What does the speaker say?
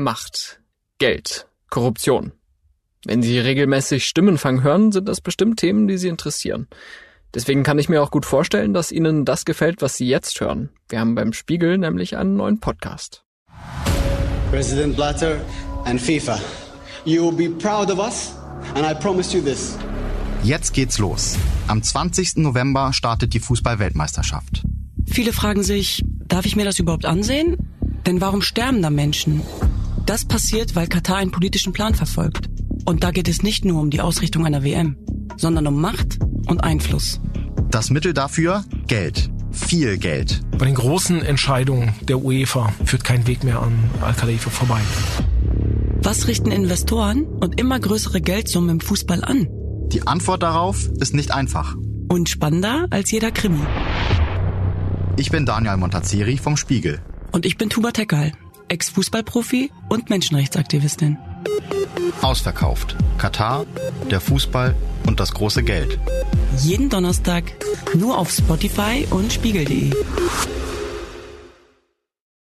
Macht, Geld, Korruption. Wenn Sie regelmäßig Stimmenfang hören, sind das bestimmt Themen, die Sie interessieren. Deswegen kann ich mir auch gut vorstellen, dass Ihnen das gefällt, was Sie jetzt hören. Wir haben beim Spiegel nämlich einen neuen Podcast. President Blatter and FIFA, you will be proud of us and I promise you this. Jetzt geht's los. Am 20. November startet die Fußball-Weltmeisterschaft. Viele fragen sich, darf ich mir das überhaupt ansehen? Denn warum sterben da Menschen? Das passiert, weil Katar einen politischen Plan verfolgt. Und da geht es nicht nur um die Ausrichtung einer WM, sondern um Macht und Einfluss. Das Mittel dafür? Geld. Viel Geld. Bei den großen Entscheidungen der UEFA führt kein Weg mehr an Al-Khalifa vorbei. Was richten Investoren und immer größere Geldsummen im Fußball an? Die Antwort darauf ist nicht einfach. Und spannender als jeder Krimi. Ich bin Daniel Montazeri vom Spiegel. Und ich bin Tuba Tekal, Ex-Fußballprofi und Menschenrechtsaktivistin. Ausverkauft. Katar, der Fußball und das große Geld. Jeden Donnerstag nur auf Spotify und spiegel.de.